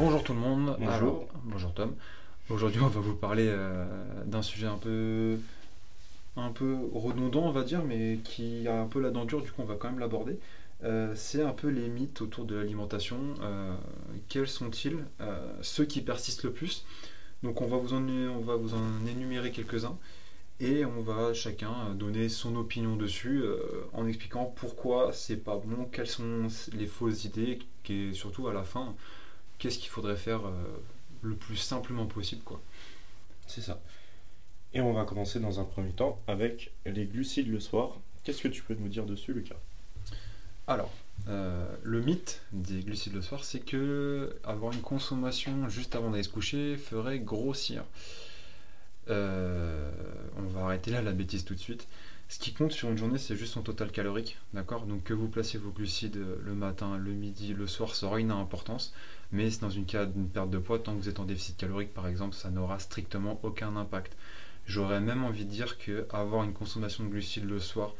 Bonjour tout le monde. Bonjour. Alors, bonjour Tom. Aujourd'hui, on va vous parler euh, d'un sujet un peu, un peu redondant, on va dire, mais qui a un peu la dent dure, du coup, on va quand même l'aborder. Euh, c'est un peu les mythes autour de l'alimentation. Euh, quels sont-ils Ceux qui persistent le plus? Donc, on va vous en, on va vous en énumérer quelques-uns. Et on va chacun donner son opinion dessus euh, en expliquant pourquoi c'est pas bon, quelles sont les fausses idées, et surtout à la fin, qu'est-ce qu'il faudrait faire euh, le plus simplement possible quoi. C'est ça. Et on va commencer dans un premier temps avec les glucides le soir. Qu'est-ce que tu peux nous dire dessus, Lucas? Alors, euh, le mythe des glucides le soir, c'est que avoir une consommation juste avant d'aller se coucher ferait grossir. Euh, on va arrêter là la bêtise tout de suite. Ce qui compte sur une journée, c'est juste son total calorique, d'accord? Donc que vous placiez vos glucides le matin, le midi, le soir, ça aura une importance. Mais c'est dans une cas d'une perte de poids, tant que vous êtes en déficit calorique par exemple, ça n'aura strictement aucun impact. J'aurais même envie de dire que avoir une consommation de glucides le soir,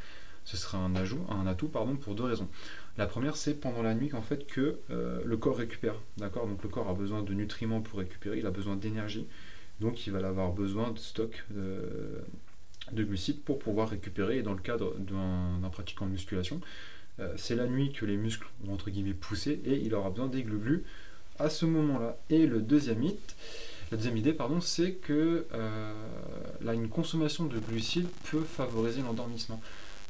ce serait un ajout, un atout pardon, pour deux raisons. La première, c'est pendant la nuit qu'en fait que euh, le corps récupère, d'accord? Donc le corps a besoin de nutriments pour récupérer, il a besoin d'énergie, donc il va avoir besoin de stock de, de glucides pour pouvoir récupérer. Et dans le cadre d'un d'un pratiquant de musculation, euh, c'est la nuit que les muscles vont entre guillemets pousser et il aura besoin des glu à ce moment-là. Et le deuxième mythe, la deuxième idée, pardon, c'est que euh, là, une consommation de glucides peut favoriser l'endormissement.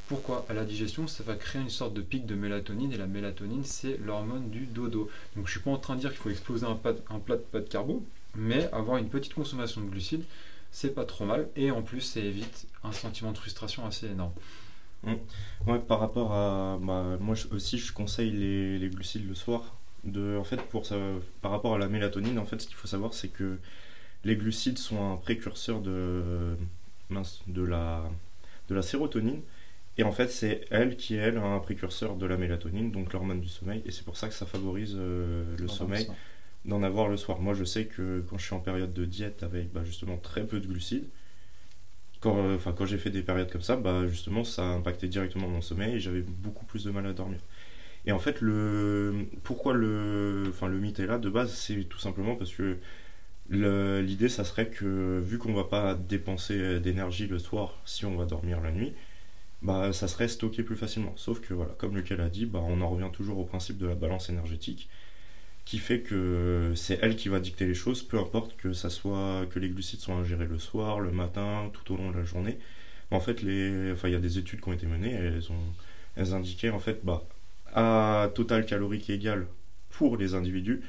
Pourquoi? À la digestion, ça va créer une sorte de pic de mélatonine, et la mélatonine, c'est l'hormone du dodo. Donc je suis pas en train de dire qu'il faut exploser un, plat, un plat de pâtes de carbo, mais avoir une petite consommation de glucides, c'est pas trop mal, et en plus, ça évite un sentiment de frustration assez énorme. Ouais, par rapport à. Bah, moi aussi, je conseille les glucides le soir. De, en fait, pour ça, par rapport à la mélatonine, en fait, ce qu'il faut savoir, c'est que les glucides sont un précurseur de, de, la, de la sérotonine. Et en fait, c'est elle qui est, elle, un précurseur de la mélatonine, donc l'hormone du sommeil. Et c'est pour ça que ça favorise euh, le sommeil d'en avoir le soir. Moi, je sais que quand je suis en période de diète avec bah, justement très peu de glucides, quand, euh, enfin, quand j'ai fait des périodes comme ça, bah, justement, ça a impacté directement mon sommeil et j'avais beaucoup plus de mal à dormir. Et en fait, le, pourquoi le, enfin, le mythe est là de base, c'est tout simplement parce que l'idée, ça serait que vu qu'on va pas dépenser d'énergie le soir si on va dormir la nuit, bah, ça serait stocké plus facilement. Sauf que, voilà, comme lequel a dit, bah, on en revient toujours au principe de la balance énergétique qui fait que c'est elle qui va dicter les choses, peu importe que ça soit que les glucides soient ingérés le soir, le matin, tout au long de la journée. En fait, enfin, il y a des études qui ont été menées, elles ont, elles indiquaient en fait, bah, à total calorique égal pour les individus,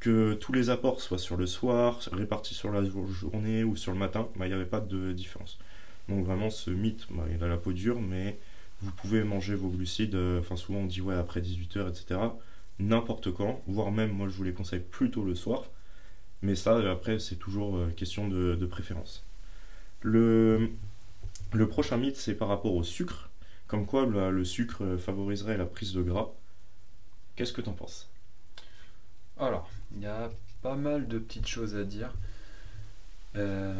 que tous les apports soient sur le soir, répartis sur la jour- journée ou sur le matin, bah, il n'y avait pas de différence. Donc vraiment, ce mythe, bah, il a la peau dure, mais vous pouvez manger vos glucides, euh, enfin souvent on dit ouais après 18h, etc n'importe quand, voire même moi je vous les conseille plutôt le soir. Mais ça, après, c'est toujours euh, question de, de préférence. Le, le prochain mythe, c'est par rapport au sucre. Comme quoi le, le sucre favoriserait la prise de gras. Qu'est-ce que t'en penses? Alors, il y a pas mal de petites choses à dire. Euh,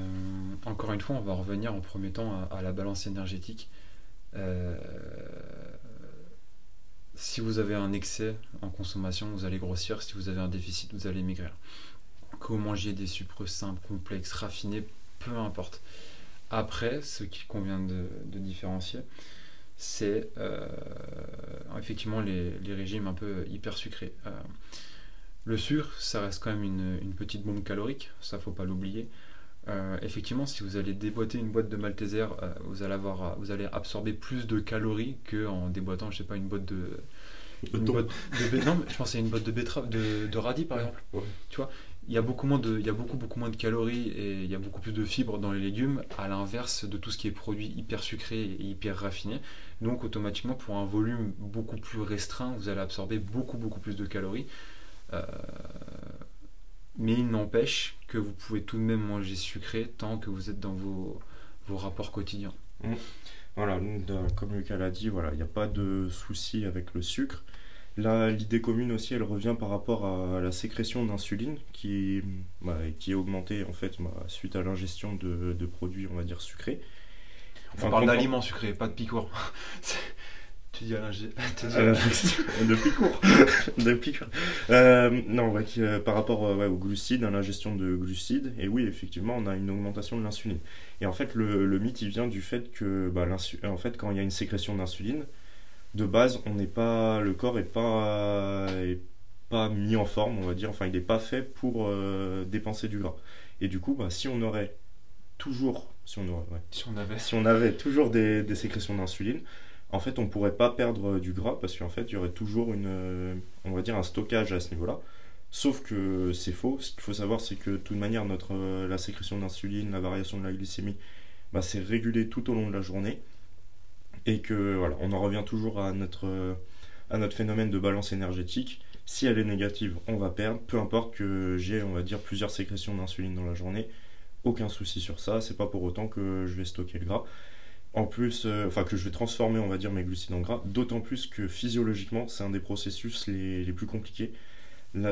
encore une fois, on va revenir en premier temps à, la balance énergétique. Euh, si vous avez un excès en consommation, vous allez grossir. Si vous avez un déficit, vous allez maigrir. Que vous mangiez des sucres simples, complexes, raffinés, peu importe. Après, ce qu'il convient de différencier, c'est euh, effectivement les, les régimes un peu hyper sucrés. Euh, le sucre, ça reste quand même une, une petite bombe calorique, ça faut pas l'oublier. Euh, effectivement, si vous allez déboîter une boîte de Malteser, vous, allez avoir, vous allez absorber plus de calories qu'en déboîtant, je sais pas, une boîte de. Une boîte de non, mais je pensais à une boîte de betterave, de, de radis par exemple. Ouais. Tu vois, il y a beaucoup moins de, il y a beaucoup beaucoup moins de calories et il y a beaucoup plus de fibres dans les légumes, à l'inverse de tout ce qui est produit hyper sucré et hyper raffiné. Donc automatiquement, pour un volume beaucoup plus restreint, vous allez absorber beaucoup beaucoup plus de calories. Euh, mais il n'empêche que vous pouvez tout de même manger sucré tant que vous êtes dans vos, vos rapports quotidiens. Voilà, donc, de- comme Lucas l'a dit, voilà, il n'y a pas de souci avec le sucre. Là, l'idée commune aussi, elle revient par rapport à la sécrétion d'insuline qui, bah, qui est augmentée en fait bah, suite à l'ingestion de, de produits, on va dire, sucrés. On Enfin, parle qu'on- d'aliments sucrés, pas de picours. Tu dis à l'ingestion. Depuis court. Depuis court. Euh, non, euh, par rapport euh, aux glucides, à l'ingestion de glucides, et oui, effectivement, on a une augmentation de l'insuline. Et en fait, le, mythe, il vient du fait que, bah, en fait, quand il y a une sécrétion d'insuline, de base, on n'est pas, le corps n'est pas, pas mis en forme, on va dire. Enfin, il n'est pas fait pour dépenser du gras. Et du coup, bah, si on aurait toujours, si on, si on avait, si on avait toujours des, des sécrétions d'insuline, en fait, on pourrait pas perdre du gras parce qu'en fait, il y aurait toujours une, euh, on va dire, un stockage à ce niveau-là. Sauf que c'est faux. Ce qu'il faut savoir, c'est que de toute manière, notre, euh, la sécrétion d'insuline, la variation de la glycémie, bah, c'est régulé tout au long de la journée. Et que voilà, on en revient toujours à notre, à notre phénomène de balance énergétique. Si elle est négative, on va perdre. Peu importe que j'ai, on va dire, plusieurs sécrétions d'insuline dans la journée. Aucun souci sur ça. C'est pas pour autant que je vais stocker le gras en plus, euh, enfin que je vais transformer, on va dire, mes glucides en gras, d'autant plus que physiologiquement, c'est un des processus les, plus compliqués.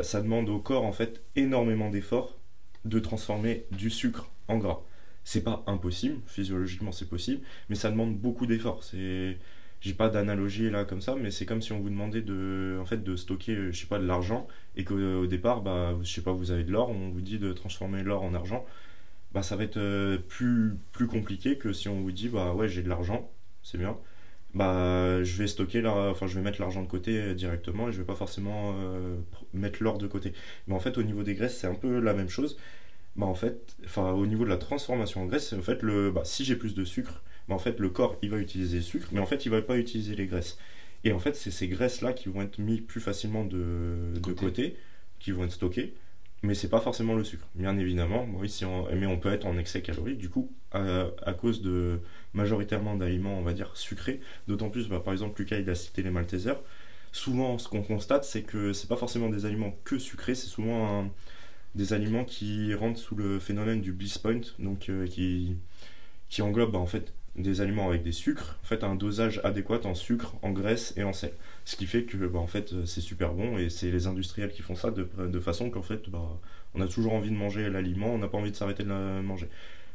Ça demande au corps, en fait, énormément d'efforts de transformer du sucre en gras. C'est pas impossible, physiologiquement c'est possible, mais ça demande beaucoup d'efforts. C'est, j'ai pas d'analogie là comme ça, mais c'est comme si on vous demandait de, en fait, de stocker, je sais pas, de l'argent, et qu'au départ, bah, je sais pas, vous avez de l'or, on vous dit de transformer l'or en argent bah, ça va être euh, plus, plus compliqué que si on vous dit bah ouais j'ai de l'argent, c'est bien. Bah, je vais stocker enfin je vais mettre l'argent de côté euh, directement et je vais pas forcément euh, mettre l'or de côté. Mais en fait au niveau des graisses c'est un peu la même chose. Bah en fait, enfin au niveau de la transformation en graisse, en fait le, bah, si j'ai plus de sucre, bah, en fait le corps il va utiliser le sucre, mais en fait il va pas utiliser les graisses. Et en fait c'est ces graisses là qui vont être mis plus facilement de, de côté, qui vont être stockées mais c'est pas forcément le sucre. Bien évidemment, oui, si on, mais on peut être en excès calorique, du coup, à, cause de majoritairement d'aliments, on va dire, sucrés. D'autant plus, bah, par exemple, Lucas, il a cité les Maltesers. Souvent, ce qu'on constate, c'est que c'est pas forcément des aliments que sucrés, c'est souvent des aliments qui rentrent sous le phénomène du bliss point, donc euh, qui, qui englobe bah, en fait des aliments avec des sucres, en fait un dosage adéquat en sucre, en graisse et en sel. Ce qui fait que bah, en fait c'est super bon et c'est les industriels qui font ça de, de façon qu'en fait bah, on a toujours envie de manger l'aliment, on n'a pas envie de s'arrêter de le manger.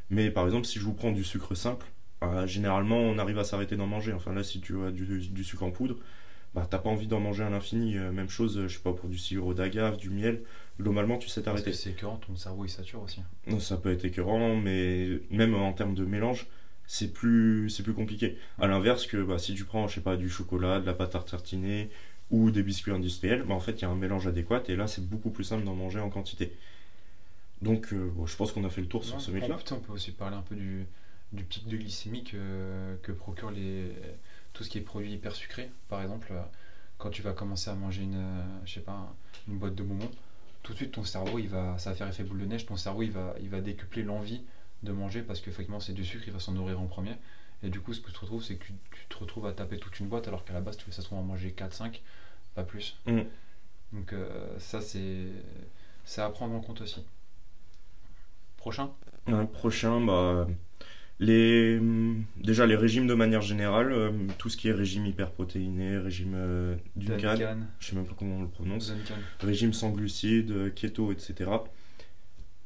Mais par exemple si je vous prends du sucre simple, bah, généralement on arrive à s'arrêter d'en manger. Enfin là si tu as du, sucre en poudre, bah t'as pas envie d'en manger à l'infini. Euh, même chose, je sais pas pour du sirop d'agave, du miel. Globalement tu sais t'arrêter. c'est écœurant, ton cerveau il sature aussi. Non, ça peut être écœurant, mais même en termes de mélange c'est plus, c'est plus compliqué. À l'inverse que bah, si tu prends, je sais pas, du chocolat, de la pâte à tartiner ou des biscuits industriels, bah, en fait, il y a un mélange adéquat et là, c'est beaucoup plus simple d'en manger en quantité. Donc, euh, je pense qu'on a fait le tour sur ce mythe-là. On peut aussi parler un peu du, du pic de glycémie que, que procure les, tout ce qui est produit hyper sucré. Par exemple, quand tu vas commencer à manger une, je sais pas, une boîte de bonbons, tout de suite, ton cerveau, il va, ça va faire effet boule de neige, ton cerveau, il va, il va décupler l'envie de manger parce qu'effectivement c'est du sucre, il va s'en nourrir en premier. Et du coup, ce que tu te retrouves, c'est que tu, te retrouves à taper toute une boîte alors qu'à la base, tu fais ça se trouve en manger 4-5, pas plus. Mm. Donc, euh, ça, c'est à prendre en compte aussi. Prochain? Prochain, bah. Les, déjà les régimes de manière générale, euh, tout ce qui est régime hyperprotéiné, régime euh, Duncan, je sais même pas comment on le prononce, régime sans glucides, keto, etc.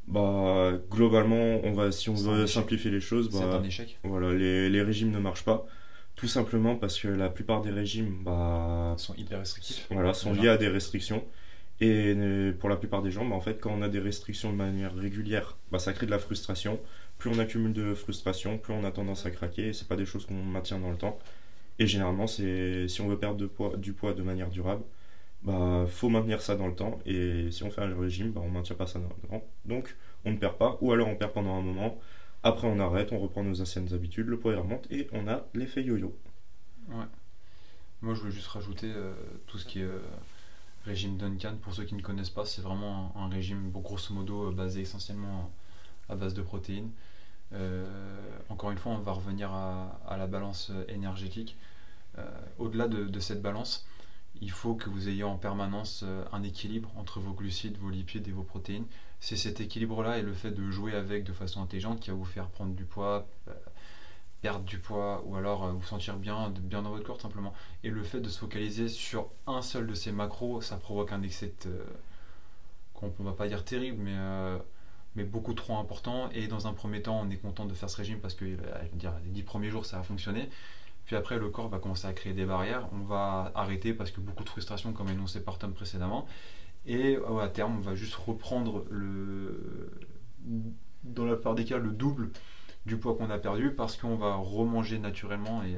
Bah, globalement, on va, si on veut simplifier les choses, bah, un échec. Voilà, les, les, régimes ne marchent pas. Tout simplement parce que la plupart des régimes bah, sont hyper restrictifs. Voilà, sont liés à des restrictions. Et pour la plupart des gens, bah, en fait, quand on a des restrictions de manière régulière, bah, ça crée de la frustration. Plus on accumule de frustration, plus on a tendance à craquer. Et c'est pas des choses qu'on maintient dans le temps. Et généralement, si on veut perdre du poids de manière durable, bah faut maintenir ça dans le temps et si on fait un régime bah on maintient pas ça dans le temps donc on ne perd pas ou alors on perd pendant un moment après on arrête on reprend nos anciennes habitudes le poids remonte et on a l'effet yo-yo ouais moi je voulais juste rajouter euh, tout ce qui est euh, régime Duncan pour ceux qui ne connaissent pas c'est vraiment un, régime grosso modo euh, basé essentiellement à base de protéines encore une fois on va revenir à, la balance énergétique au-delà de cette balance il faut que vous ayez en permanence euh, un équilibre entre vos glucides, vos lipides et vos protéines. C'est cet équilibre-là et le fait de jouer avec de façon intelligente qui va vous faire prendre du poids, euh, perdre du poids ou alors euh, vous sentir bien, bien dans votre corps simplement. Et le fait de se focaliser sur un seul de ces macros, ça provoque un excès qu'on ne va pas dire terrible, mais, beaucoup trop important. Et dans un premier temps, on est content de faire ce régime parce que dire, les 10 premiers jours, ça a fonctionné. Puis après, le corps va commencer à créer des barrières. On va arrêter parce que beaucoup de frustration, comme énoncé par Tom précédemment. Et à terme, on va juste reprendre le, dans la plupart des cas le double du poids qu'on a perdu parce qu'on va remanger naturellement et,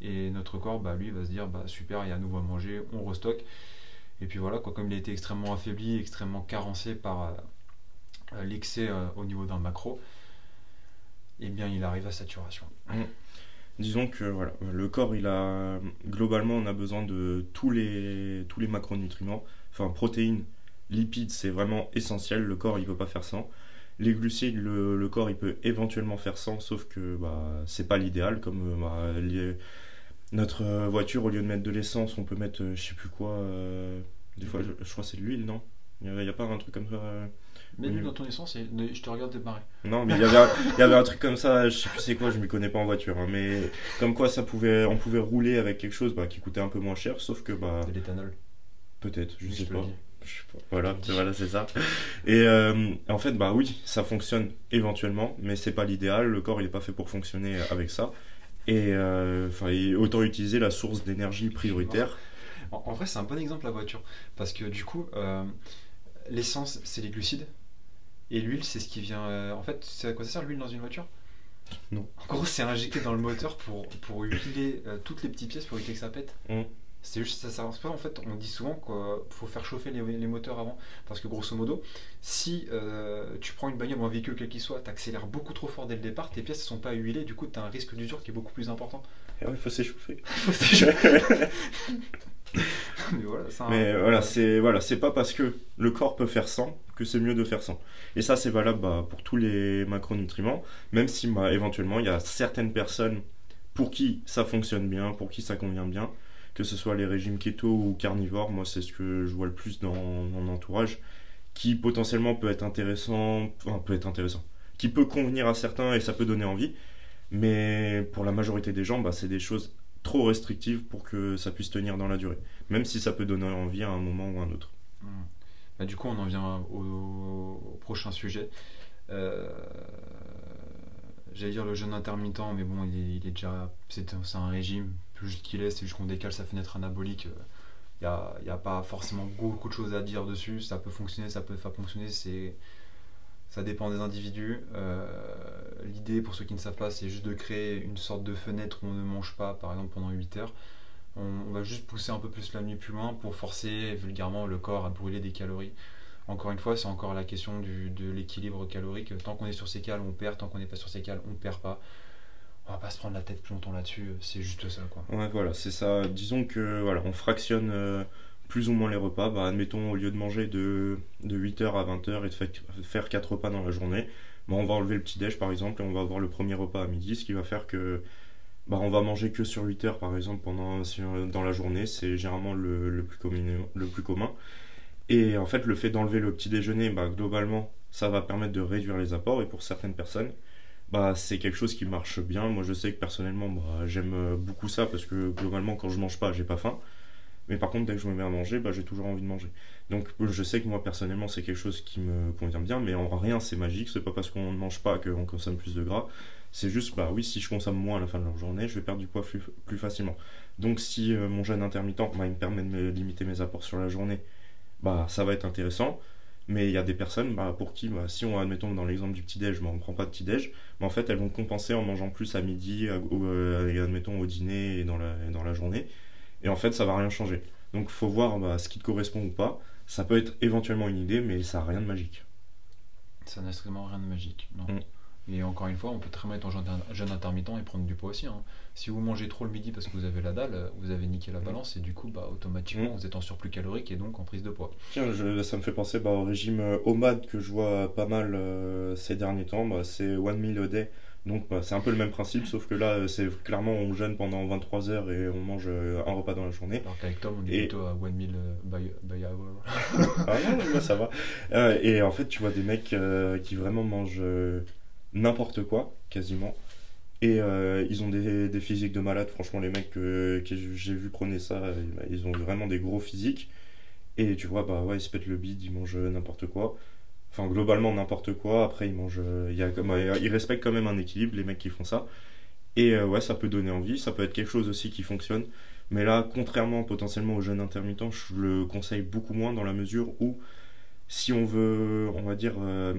et notre corps, bah, lui, va se dire bah, super, il y a à nouveau à manger, on restocke. Et puis voilà, quoi, comme il a été extrêmement affaibli, extrêmement carencé par euh, l'excès euh, au niveau d'un macro, eh bien il arrive à saturation. Mmh. Disons que voilà, le corps, il a globalement, on a besoin de tous les, tous les macronutriments, enfin protéines, lipides, c'est vraiment essentiel. Le corps, il peut pas faire sans. Les glucides, le, corps, il peut éventuellement faire sans, sauf que bah, c'est pas l'idéal. Comme euh, bah, notre voiture, au lieu de mettre de l'essence, on peut mettre, je sais plus quoi. des fois, je, je crois que c'est de l'huile, non? Il n'y a, pas un truc comme ça Mets lui dans ton essence et je te regarde démarrer. Non, mais il y, avait un, il y avait un truc comme ça, je sais plus c'est quoi, je m'y connais pas en voiture, hein, mais comme quoi ça pouvait, on pouvait rouler avec quelque chose bah, qui coûtait un peu moins cher, sauf que bah. De l'éthanol. Peut-être, je, sais pas. Voilà, voilà c'est ça. Et euh, en fait, bah oui, ça fonctionne éventuellement, mais c'est pas l'idéal. Le corps, il est pas fait pour fonctionner avec ça. Et euh, enfin, autant utiliser la source d'énergie prioritaire. En, vrai, c'est un bon exemple la voiture, parce que du coup, euh, l'essence, c'est les glucides. Et l'huile, c'est ce qui vient. Euh, en fait, c'est à quoi ça sert l'huile dans une voiture? Non. En gros, c'est injecté dans le moteur pour, pour huiler euh, toutes les petites pièces pour éviter que ça pète. Mm. C'est juste ça. ça pas, en fait, on dit souvent qu'il faut faire chauffer les, les, moteurs avant. Parce que grosso modo, si euh, tu prends une bagnole ou un véhicule quel qu'il soit, tu accélères beaucoup trop fort dès le départ, tes pièces ne sont pas huilées, du coup, tu as un risque d'usure qui est beaucoup plus important. Et ouais, il faut s'échauffer. mais voilà, c'est voilà, c'est pas parce que le corps peut faire sans que c'est mieux de faire sans. Et ça, c'est valable bah, pour tous les macronutriments, même si bah, éventuellement il y a certaines personnes pour qui ça fonctionne bien, pour qui ça convient bien, que ce soit les régimes keto ou carnivores. Moi, c'est ce que je vois le plus dans mon entourage, qui potentiellement peut être intéressant, enfin, peut être intéressant, qui peut convenir à certains et ça peut donner envie. Mais pour la majorité des gens, bah, c'est des choses trop restrictive pour que ça puisse tenir dans la durée, même si ça peut donner envie à un moment ou à un autre. Hmm. Bah, du coup, on en vient au, prochain sujet. Euh, j'allais dire le jeûne intermittent, mais bon, il est, déjà. C'est un régime, plus qu'il est, c'est juste qu'on décale sa fenêtre anabolique. Il n'y a, y a, pas forcément beaucoup de choses à dire dessus. Ça peut fonctionner, ça peut pas fonctionner. C'est ça dépend des individus. Euh, l'idée, pour ceux qui ne savent pas, c'est juste de créer une sorte de fenêtre où on ne mange pas, par exemple, pendant 8 heures. On, va juste pousser un peu plus la nuit plus loin pour forcer vulgairement le corps à brûler des calories. Encore une fois, c'est encore la question de l'équilibre calorique. Tant qu'on est sur ces cales, on perd. Tant qu'on n'est pas sur ces cales, on perd pas. On va pas se prendre la tête plus longtemps là-dessus. C'est juste ça, quoi. Ouais, voilà, c'est ça. Disons que voilà, on fractionne. Euh, plus ou moins les repas. Bah, admettons, au lieu de manger de, de 8h à 20h et de faire 4 repas dans la journée, bah, on va enlever le petit-déj par exemple et on va avoir le premier repas à midi, ce qui va faire que bah, on va manger que sur 8 heures par exemple pendant, dans la journée. C'est généralement le, le, plus commun, le plus commun. Et en fait, le fait d'enlever le petit déjeuner, bah, globalement, ça va permettre de réduire les apports. Et pour certaines personnes, bah, c'est quelque chose qui marche bien. Moi, je sais que personnellement, bah, j'aime beaucoup ça parce que globalement, quand je mange pas, j'ai pas faim. Mais par contre, dès que je me mets à manger, bah, j'ai toujours envie de manger. Donc je sais que moi personnellement c'est quelque chose qui me convient bien, mais en rien c'est magique, c'est pas parce qu'on ne mange pas qu'on consomme plus de gras. C'est juste, bah oui, si je consomme moins à la fin de la journée, je vais perdre du poids plus, facilement. Donc si euh, mon jeûne intermittent bah, il me permet de limiter mes apports sur la journée, bah ça va être intéressant. Mais il y a des personnes bah, pour qui, bah, si on admettons dans l'exemple du petit-déj, bah, on ne prend pas de petit-déj, mais en fait elles vont compenser en mangeant plus à midi, euh, et admettons au dîner et dans la, dans la journée. Et en fait, ça va rien changer. Donc, il faut voir bah, ce qui te correspond ou pas. Ça peut être éventuellement une idée, mais ça n'a rien de magique. Ça n'a strictement rien de magique, non. Mm. Et encore une fois, on peut très bien être en jeûne intermittent et prendre du poids aussi. Hein. Si vous mangez trop le midi parce que vous avez la dalle, vous avez niqué la balance et du coup, bah, automatiquement, mm. vous êtes en surplus calorique et donc en prise de poids. Tiens, ça me fait penser bah, au régime euh, OMAD que je vois pas mal euh, ces derniers temps. Bah, c'est One Meal a Day donc bah, c'est un peu le même principe, sauf que là, c'est clairement on jeûne pendant 23 heures et on mange euh, un repas dans la journée. Alors qu'avec Tom, on est plutôt à one meal euh, by, hour. ah non, ça va. Euh, et en fait, tu vois des mecs qui vraiment mangent n'importe quoi, quasiment. Et ils ont des, des, physiques de malade. Franchement, les mecs que, que j'ai vu prôner ça, ils ont vraiment des gros physiques. Et tu vois, bah ouais, ils se pètent le bide, ils mangent n'importe quoi. Enfin, globalement, n'importe quoi. Après, ils mangent. Il y a, ils respectent quand même un équilibre, les mecs qui font ça. Et euh, ouais, ça peut donner envie, ça peut être quelque chose aussi qui fonctionne. Mais là, contrairement potentiellement au jeûne intermittent, je le conseille beaucoup moins dans la mesure où si on veut, on va dire, euh,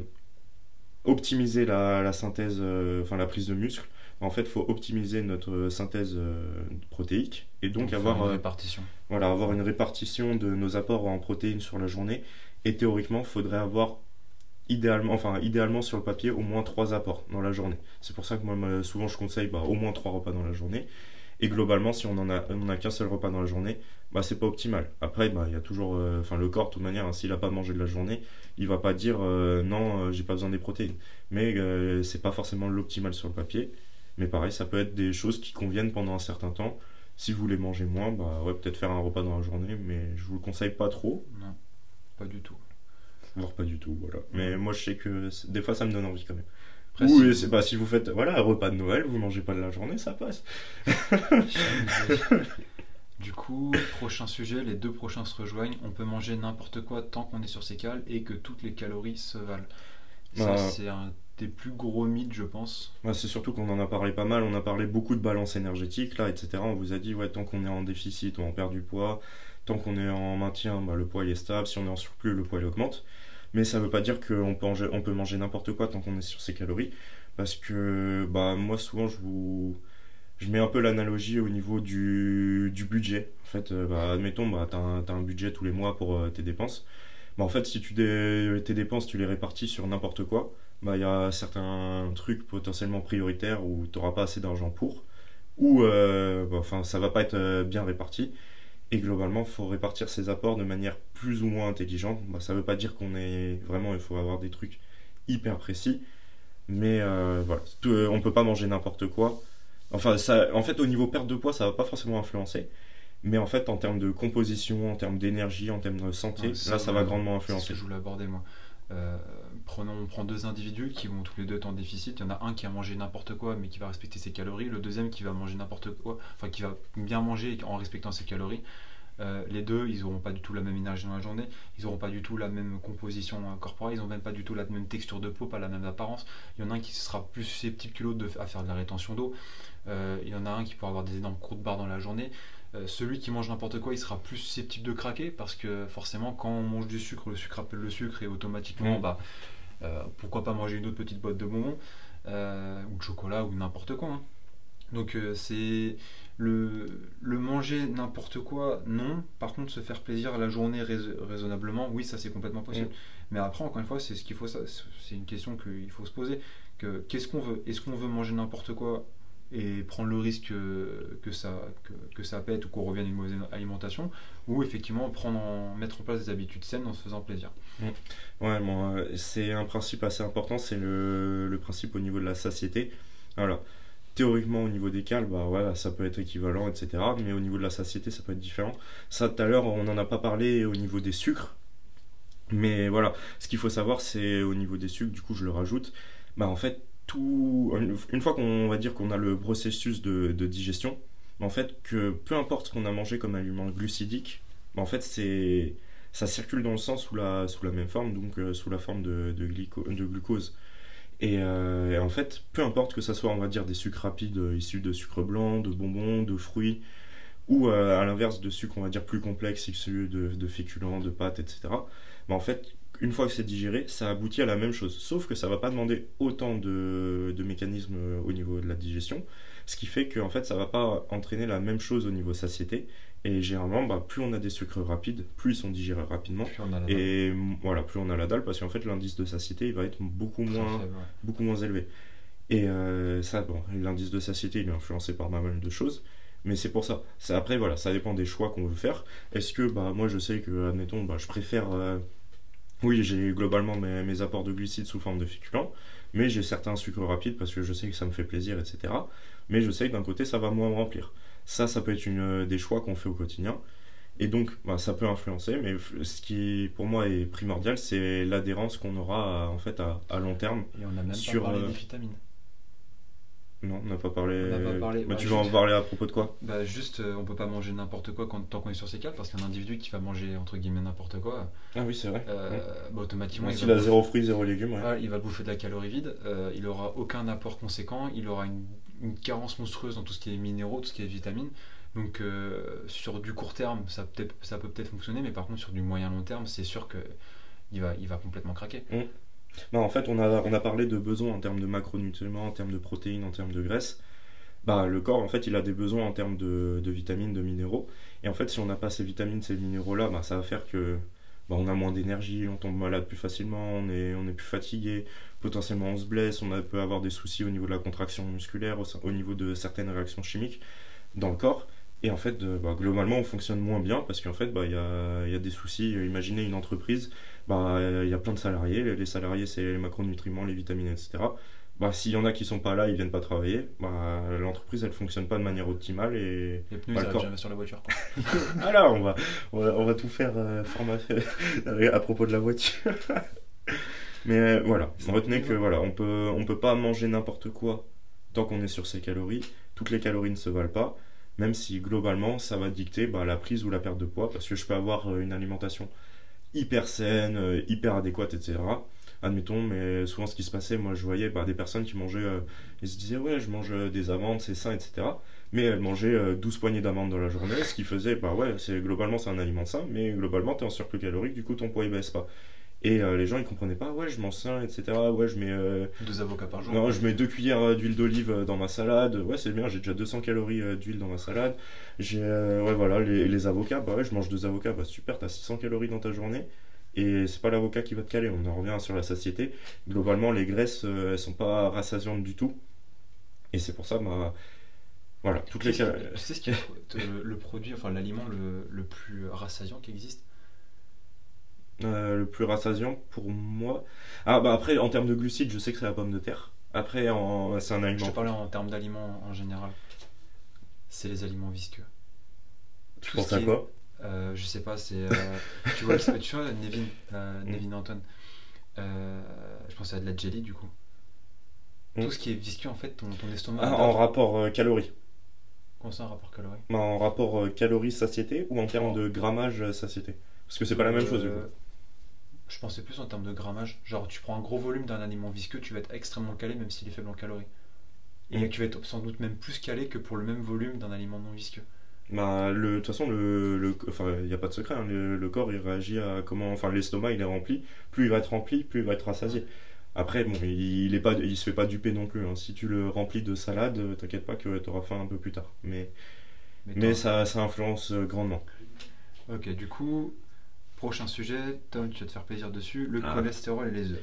optimiser la, la synthèse, euh, enfin la prise de muscle, en fait, il faut optimiser notre synthèse euh, protéique et donc, avoir, une euh, répartition. voilà, avoir une répartition de nos apports en protéines sur la journée. Et théoriquement, il faudrait avoir idéalement, enfin, idéalement sur le papier au moins trois apports dans la journée. C'est pour ça que moi, souvent, je conseille bah, au moins trois repas dans la journée. Et globalement, si on en a, qu'un seul repas dans la journée, bah, c'est pas optimal. Après, bah, il y a toujours, euh, le corps, de toute manière, hein, s'il a pas mangé de la journée, il va pas dire euh, non, euh, j'ai pas besoin des protéines. Mais c'est pas forcément l'optimal sur le papier. Mais pareil, ça peut être des choses qui conviennent pendant un certain temps. Si vous voulez manger moins, bah ouais, peut-être faire un repas dans la journée, mais je vous le conseille pas trop, Non, pas du tout. Voire pas du tout, voilà. Mais moi, je sais que des fois, ça me donne envie quand même. Après, Ou si- euh, c'est pas si vous faites voilà un repas de Noël, vous mangez pas de la journée, ça passe. Du coup, prochain sujet, les deux prochains se rejoignent. On peut manger n'importe quoi tant qu'on est sur ses cales et que toutes les calories se valent. Ça, Bah. c'est un des plus gros mythes, je pense. Ouais, c'est surtout qu'on en a parlé pas mal, on a parlé beaucoup de balance énergétique là, etc. On vous a dit ouais tant qu'on est en déficit, on perd du poids, tant qu'on est en maintien, bah, le poids il est stable, si on est en surplus, le poids il augmente. Mais ça veut pas dire qu'on peut manger, on peut manger n'importe quoi tant qu'on est sur ses calories, parce que bah moi souvent je vous je mets un peu l'analogie au niveau du, du budget. En fait, euh, bah, admettons, bah, tu as, un budget tous les mois pour euh, tes dépenses. Bah, en fait, si tu tes dépenses, tu les répartis sur n'importe quoi, bah, il y a certains trucs potentiellement prioritaires où tu n'auras pas assez d'argent pour, ou euh, bah, ça va pas être euh, bien réparti. Et globalement, il faut répartir ses apports de manière plus ou moins intelligente. Bah, ça veut pas dire qu'on est vraiment, il faut avoir des trucs hyper précis. Mais euh, voilà, Tout- euh, on peut pas manger n'importe quoi. Enfin, ça, en fait, au niveau perte de poids, ça va pas forcément influencer. Mais en fait, en termes de composition, en termes d'énergie, en termes de santé, ça, là, ça va grandement C'est ce influencer. que je voulais aborder, moi. Euh, prenons, on prend deux individus qui vont tous les deux être en déficit. Il y en a un qui a mangé n'importe quoi mais qui va respecter ses calories. Le deuxième qui va manger n'importe quoi, enfin qui va bien manger en respectant ses calories. Euh, les deux, ils n'auront pas du tout la même énergie dans la journée, ils n'auront pas du tout la même composition corporelle, ils n'ont même pas du tout la même texture de peau, pas la même apparence. Il y en a un qui sera plus susceptible que l'autre de- à faire de la rétention d'eau. Euh, il y en a un qui peut avoir des énormes croûtes barres dans la journée. Euh, celui qui mange n'importe quoi, il sera plus susceptible de craquer parce que forcément, quand on mange du sucre, le sucre appelle le sucre et automatiquement, Mm. bah, euh, pourquoi pas manger une autre petite boîte de bonbons euh, ou de chocolat ou n'importe quoi. hein. Donc c'est le, le manger n'importe quoi, non. Par contre, se faire plaisir la journée rais- raisonnablement, oui, ça c'est complètement possible. Mm. Mais après, encore une fois, c'est ce qu'il faut, c'est une question qu'il faut se poser. Que qu'est-ce qu'on veut? Est-ce qu'on veut manger n'importe quoi et prendre le risque que, que ça que, que ça pète ou qu'on revienne à une mauvaise alimentation, ou effectivement prendre en, mettre en place des habitudes saines en se faisant plaisir. Ouais, bon, euh, c'est un principe assez important, c'est le, le principe au niveau de la satiété. Voilà. Théoriquement, au niveau des cales, bah voilà, ça peut être équivalent, etc. Mais au niveau de la satiété, ça peut être différent. Ça, tout à l'heure, on n'en a pas parlé au niveau des sucres. Mais voilà, ce qu'il faut savoir, c'est au niveau des sucres, du coup, je le rajoute. Bah en fait, tout, une, fois qu'on va dire qu'on a le processus de, digestion, bah, en fait, que peu importe ce qu'on a mangé comme aliment glucidique, bah en fait, c'est ça circule dans le sang sous la, sous la même forme, donc euh, sous la forme de, de, glucose. Et, euh, et en fait, peu importe que ça soit, on va dire, des sucres rapides euh, issus de sucre blanc, de bonbons, de fruits, ou à l'inverse de sucres, on va dire, plus complexes issus de, de féculents, de pâtes, etc. Mais en fait, une fois que c'est digéré, ça aboutit à la même chose. Sauf que ça va pas demander autant de, de mécanismes euh, au niveau de la digestion, ce qui fait que en fait, ça va pas entraîner la même chose au niveau satiété. Et généralement, bah, plus on a des sucres rapides, plus ils sont digérés rapidement. Puis on a la Et mm, voilà, plus on a la dalle, parce qu'en fait, l'indice de satiété, il va être beaucoup très moins, faible, ouais. beaucoup moins élevé. Et euh, ça, bon, l'indice de satiété, il est influencé par pas mal de choses. Mais c'est pour ça. Après, voilà, ça dépend des choix qu'on veut faire. Est-ce que, bah, moi, je sais que, admettons, bah, je préfère. euh, oui, j'ai globalement mes, mes apports de glucides sous forme de féculents, mais j'ai certains sucres rapides parce que je sais que ça me fait plaisir, etc. Mais je sais que d'un côté, ça va moins me remplir. Ça, ça peut être une, euh, des choix qu'on fait au quotidien. Et donc, bah, ça peut influencer, mais ce qui, pour moi, est primordial, c'est l'adhérence qu'on aura, à- en fait, à, à long terme. Et on a même Sur, pas parlé euh, des vitamines. Non, on n'a pas parlé. On pas parlé, Bah, tu veux en parler à propos de quoi? Bah juste, euh, on peut pas manger n'importe quoi quand, tant qu'on est sur ses cales, parce qu'un individu qui va manger entre guillemets n'importe quoi, Ah oui, c'est vrai. euh, Ouais. bah, automatiquement il S'il a bouffer, zéro fruits, zéro légumes, ouais. voilà, il va bouffer de la calorie vide, euh, il aura aucun apport conséquent, il aura une, une carence monstrueuse dans tout ce qui est minéraux, tout ce qui est vitamines. Donc euh, sur du court terme, ça, peut ça peut peut-être fonctionner, mais par contre sur du moyen long terme, c'est sûr que il va, il va complètement craquer. Mm. Bah, en fait, on a, on a parlé de besoins en termes de macronutriments, en termes de protéines, en termes de graisses. Bah, le corps, en fait, il a des besoins en termes de, de vitamines, de minéraux. Et en fait, si on n'a pas ces vitamines, ces minéraux-là, bah, ça va faire que bah, on a moins d'énergie, on tombe malade plus facilement, on est, on est plus fatigué, potentiellement on se blesse, on peut avoir des soucis au niveau de la contraction musculaire, au, niveau de certaines réactions chimiques dans le corps. Et en fait, globalement, on fonctionne moins bien parce qu'en fait, il y, a, y, a, des soucis. Imaginez une entreprise, bah, il y a plein de salariés. Les salariés, c'est les macronutriments, les vitamines, etc. Bah, s'il y en a qui sont pas là, ils viennent pas travailler, bah, l'entreprise elle fonctionne pas de manière optimale et les pneus bah, jamais sur la voiture. là, on va, on va, tout faire euh, à propos de la voiture. Mais euh, voilà, retenez que voilà, on peut, on peut pas manger n'importe quoi tant qu'on est sur ses calories. Toutes les calories ne se valent pas, même si globalement ça va dicter bah, la prise ou la perte de poids, parce que je peux avoir euh, une alimentation hyper saine, hyper adéquate, etc admettons, mais souvent ce qui se passait, moi je voyais bah, des personnes qui mangeaient, euh, ils se disaient ouais, je mange euh, des amandes, c'est sain, etc. Mais elles mangeaient 12 euh, poignées d'amandes dans la journée, ce qui faisait, bah ouais, globalement c'est un aliment sain, mais globalement tu es en surplus calorique, du coup ton poids il baisse pas. Et les gens ils comprenaient pas, ouais, je mange sain, etc. Ouais, je mets. deux avocats par jour. Non, je mets deux cuillères d'huile d'olive dans ma salade. Ouais, c'est bien, j'ai déjà 200 calories d'huile dans ma salade. J'ai. ouais, voilà, les, les, avocats, bah ouais, je mange deux avocats, bah super, t'as 600 calories dans ta journée. Et c'est pas l'avocat qui va te caler, on en revient sur la satiété. Globalement, les graisses, euh, elles sont pas rassasiantes du tout. Et c'est pour ça, bah, voilà, toutes les. Tu sais ce qui est le produit, enfin l'aliment le, le, plus rassasiant qui existe? Euh, Le plus rassasiant pour moi. Ah, bah après, en termes de glucides, je sais que c'est la pomme de terre. Après, c'est un aliment. Je parlais en termes d'aliments en général. C'est les aliments visqueux. Tu penses à quoi? Euh, je sais pas, c'est. Euh, tu, vois, tu vois, Nevin, mm. Nevin Anton. je pense à de la jelly du coup. Mm. Tout ce qui est visqueux en fait, ton, ton estomac. Ah, en rapport calories. Comment ça, en rapport calories? Bah, En rapport calories-satiété ou en termes de grammage satiété? Parce que c'est pas la même chose du coup. Je pensais plus en termes de grammage. Genre, tu prends un gros volume d'un aliment visqueux, tu vas être extrêmement calé, même s'il est faible en calories. Et tu vas être sans doute même plus calé que pour le même volume d'un aliment non visqueux. Bah, de toute façon, le, enfin, il n'y a pas de secret. Hein, le, corps, il réagit à comment. Enfin, l'estomac, il est rempli. Plus il va être rempli, plus il va être rassasié. Après, bon, il, pas, il se fait pas duper non plus. Hein. Si tu le remplis de salade, t'inquiète pas que tu auras faim un peu plus tard. Mais, mais, ça, ça influence euh, grandement. Ok, du coup, prochain sujet, Tom, tu vas te faire plaisir dessus le ah. cholestérol et les œufs.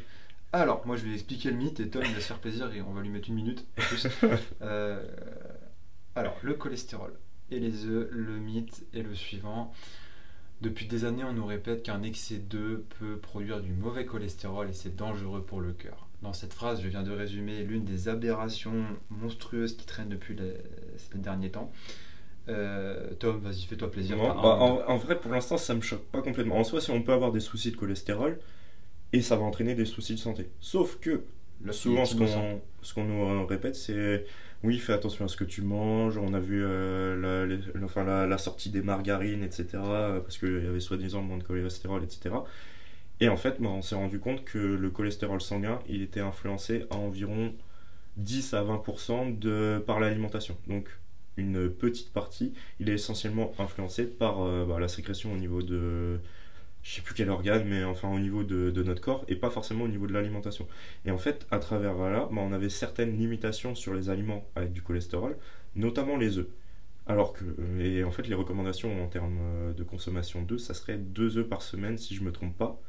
Alors, moi je vais expliquer le mythe et Tom il va se faire plaisir et on va lui mettre une minute plus. Euh, alors, le cholestérol et les œufs, le mythe est le suivant. Depuis des années, on nous répète qu'un excès d'œufs peut produire du mauvais cholestérol et c'est dangereux pour le cœur. Dans cette phrase, je viens de résumer l'une des aberrations monstrueuses qui traînent depuis les, derniers temps. Euh, Tom, vas-y, fais-toi plaisir. Bah, en, vrai, pour l'instant, ça me choque pas complètement. En soi, si on peut avoir des soucis de cholestérol, et ça va entraîner des soucis de santé. Sauf que, souvent, ce qu'on nous répète, c'est oui, fais attention à ce que tu manges. On a vu euh, la, enfin, la, sortie des margarines, etc. Parce qu'il y avait soi-disant moins de cholestérol, etc. Et en fait, bah, on s'est rendu compte que le cholestérol sanguin, il était influencé à environ 10 à 20% de, par l'alimentation. Donc, une petite partie, il est essentiellement influencé par euh, bah, la sécrétion au niveau de, je sais plus quel organe, mais enfin au niveau de, notre corps et pas forcément au niveau de l'alimentation. Et en fait, à travers là, bah, on avait certaines limitations sur les aliments avec du cholestérol, notamment les œufs. Alors que, et en fait, les recommandations en termes euh, de consommation d'œufs, ça serait deux œufs par semaine si je me trompe pas.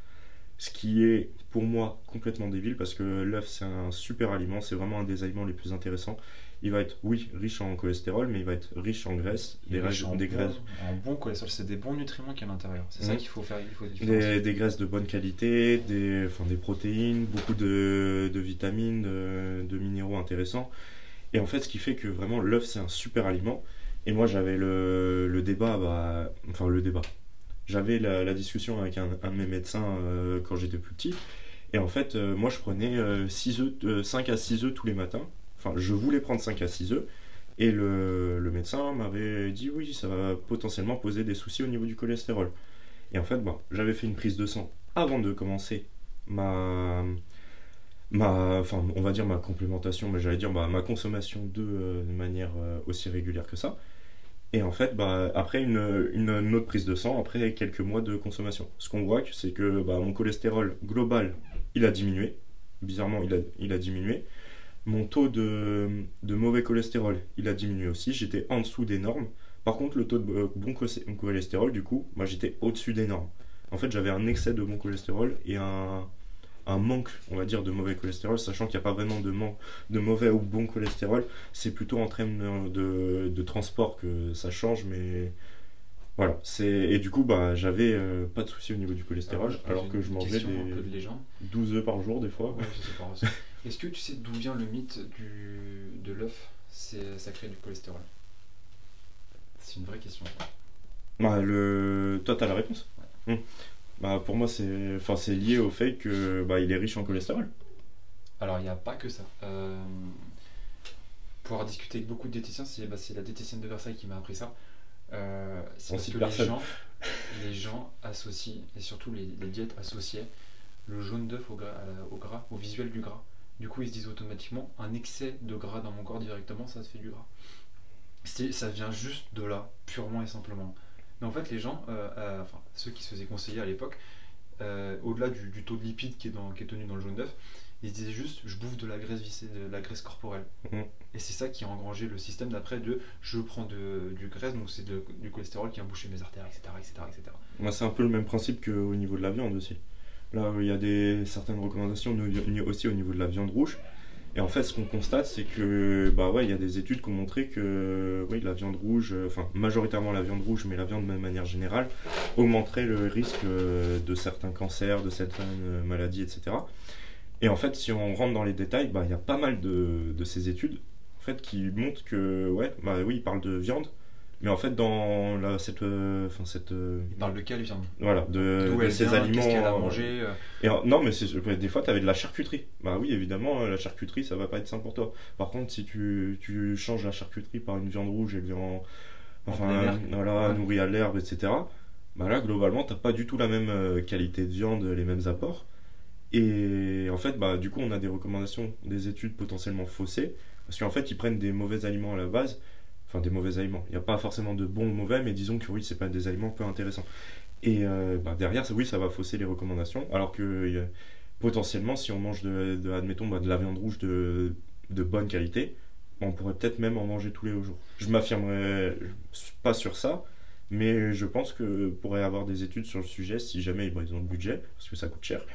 Ce qui est pour moi complètement débile parce que l'œuf c'est un super aliment, c'est vraiment un des aliments les plus intéressants il va être, oui, riche en cholestérol, mais il va être riche en graisse, des, graisses, des graisses. En bon cholestérol, c'est des bons nutriments qui y a à l'intérieur. C'est ça mhm. qu'il faut faire. Il faut des, des, graisses de bonne qualité, des, enfin, des protéines, beaucoup de, de vitamines, de, minéraux intéressants. Et en fait, ce qui fait que vraiment l'œuf, c'est un super aliment. Et moi, j'avais le, le débat, bah, enfin le débat. J'avais la, discussion avec un, un de mes médecins euh, quand j'étais plus petit. Et en fait, euh, moi, je prenais 6 œufs, 5 à 6 œufs tous les matins. Enfin, je voulais prendre 5 à 6 œufs. Et le, médecin m'avait dit oui, ça va potentiellement poser des soucis au niveau du cholestérol. Et en fait, bon, j'avais fait une prise de sang avant de commencer ma, ma, enfin, on va dire ma complémentation, mais j'allais dire bah, ma consommation d'œufs de manière aussi régulière que ça. Et en fait, bah, après une, une, autre prise de sang, après quelques mois de consommation, ce qu'on voit, c'est que bah, mon cholestérol global, il a diminué. Bizarrement, il a, il a diminué. Mon taux de, de mauvais cholestérol, il a diminué aussi. J'étais en dessous des normes. Par contre, le taux de bon cholestérol, du coup, moi j'étais au-dessus des normes. En fait, j'avais un excès de bon cholestérol et un, un manque, on va dire, de mauvais cholestérol, sachant qu'il n'y a pas vraiment de, de mauvais ou bon cholestérol. C'est plutôt en termes de, de, transport que ça change, mais voilà. Et du coup, bah, j'avais euh, pas de souci au niveau du cholestérol, alors, que je mangeais des 12 œufs par jour des fois. Est-ce que tu sais d'où vient le mythe du, de l'œuf? Ça crée du cholestérol. C'est une vraie question. Bah, le... Toi, t'as la réponse? Hum. Bah, pour moi, c'est enfin, lié au fait que bah, il est riche en cholestérol. Alors, il n'y a pas que ça. Euh... Pour avoir discuté avec beaucoup de diététiciens, c'est bah, la diététicienne de Versailles qui m'a appris ça. Euh, c'est parce que les gens, les gens associent, et surtout les, diètes associaient le jaune d'œuf au au gras, au visuel du gras. Du coup, ils se disent automatiquement un excès de gras dans mon corps directement, ça se fait du gras. Ça vient juste de là, purement et simplement. Mais en fait, les gens, euh, euh, enfin, ceux qui se faisaient conseiller à l'époque, euh, au-delà du, taux de lipides qui est, dans, qui est tenu dans le jaune d'œuf, ils disaient juste je bouffe de la graisse viscée, de la graisse corporelle. Mhm. Et c'est ça qui a engrangé le système d'après de je prends de, du graisse, donc c'est du cholestérol qui a bouché mes artères, etc. etc., etc. Moi, c'est un peu le même principe qu'au niveau de la viande aussi. Là, il y a des, certaines recommandations aussi au niveau de la viande rouge. Et en fait, ce qu'on constate, c'est que bah ouais, il y a des études qui ont montré que oui, la viande rouge, euh, enfin majoritairement la viande rouge, mais la viande de manière générale, augmenterait le risque euh, de certains cancers, de certaines euh, maladies, etc. Et en fait, si on rentre dans les détails, bah il y a pas mal de, ces études en fait qui montrent que ouais, bah oui, ils parlent de viande, mais en fait, dans la, cette, euh, enfin cette. Euh, Il parle de Voilà, de, de ces aliments. Qu'est-ce qu'elle a mangé euh. et, Non, mais des fois, tu avais de la charcuterie. Bah oui, évidemment, la charcuterie, ça va pas être sain pour toi. Par contre, si tu, tu changes la charcuterie par une viande rouge et viande, enfin, voilà, nourrie à l'herbe, etc. Bah là, globalement, t'as pas du tout la même qualité de viande, les mêmes apports. Et en fait, bah, du coup, on a des recommandations, des études potentiellement faussées, parce qu'en fait, ils prennent des mauvais aliments à la base enfin des mauvais aliments. Il n'y a pas forcément de bons ou mauvais, mais disons que oui, c'est pas des aliments peu intéressants. Et euh, bah, derrière, oui, ça va fausser les recommandations, alors que potentiellement, si on mange de, admettons, bah, de la viande rouge de, de bonne qualité, on pourrait peut-être même en manger tous les jours. Je m'affirmerai pas sur ça, mais je pense que pourrait avoir des études sur le sujet si jamais ils ont le budget, parce que ça coûte cher